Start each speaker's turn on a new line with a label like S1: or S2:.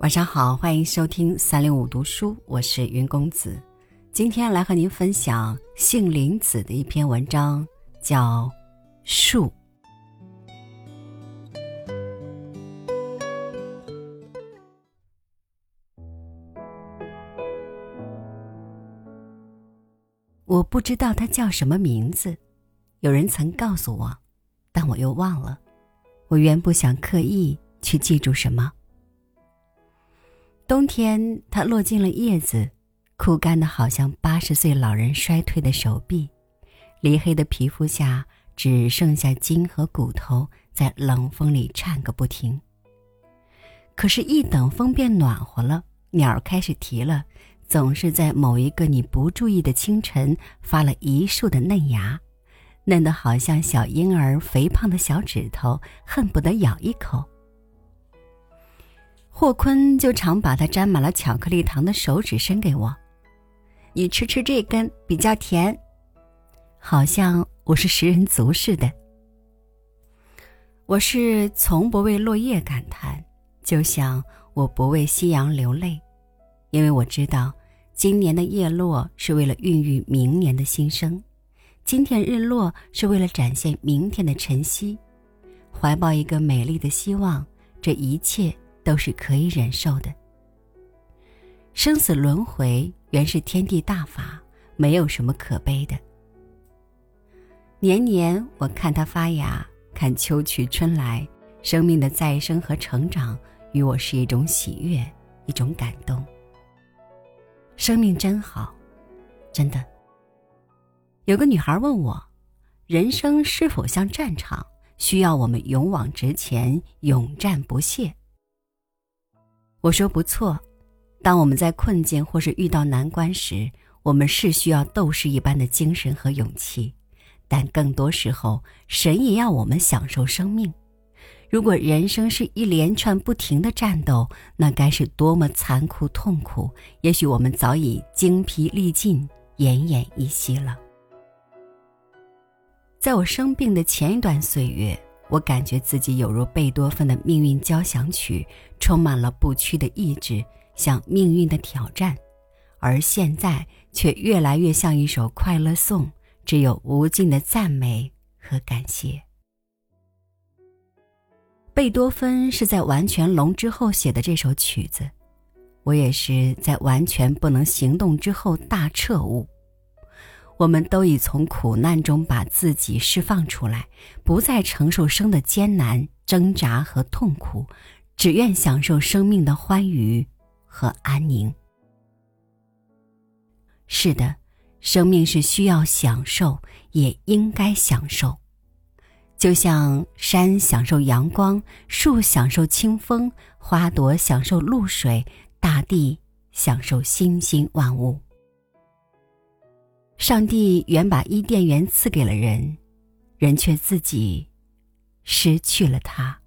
S1: 晚上好，欢迎收听三六五读书，我是云公子。今天来和您分享杏林子的一篇文章，叫《树》。我不知道它叫什么名字，有人曾告诉我，但我又忘了。我原不想刻意去记住什么。冬天，它落尽了叶子，枯干的好像八十岁老人衰退的手臂，离黑的皮肤下只剩下筋和骨头在冷风里颤个不停。可是，一等风变暖和了，鸟儿开始啼了，总是在某一个你不注意的清晨发了一束的嫩芽，嫩得好像小婴儿肥胖的小指头，恨不得咬一口。霍坤就常把他沾满了巧克力糖的手指伸给我，你吃吃这根比较甜，好像我是食人族似的。我是从不为落叶感叹，就像我不为夕阳流泪，因为我知道，今年的叶落是为了孕育明年的新生，今天日落是为了展现明天的晨曦，怀抱一个美丽的希望，这一切。都是可以忍受的。生死轮回原是天地大法，没有什么可悲的。年年我看它发芽，看秋去春来，生命的再生和成长，与我是一种喜悦，一种感动。生命真好，真的。有个女孩问我，人生是否像战场，需要我们勇往直前，勇战不懈？我说不错，当我们在困境或是遇到难关时，我们是需要斗士一般的精神和勇气，但更多时候，神也要我们享受生命。如果人生是一连串不停的战斗，那该是多么残酷痛苦！也许我们早已精疲力尽、奄奄一息了。在我生病的前一段岁月。我感觉自己有如贝多芬的命运交响曲，充满了不屈的意志，向命运的挑战；而现在却越来越像一首快乐颂，只有无尽的赞美和感谢。贝多芬是在完全聋之后写的这首曲子，我也是在完全不能行动之后大彻悟。我们都已从苦难中把自己释放出来，不再承受生的艰难、挣扎和痛苦，只愿享受生命的欢愉和安宁。是的，生命是需要享受，也应该享受。就像山享受阳光，树享受清风，花朵享受露水，大地享受欣欣万物。上帝原把伊甸园赐给了人，人却自己失去了它。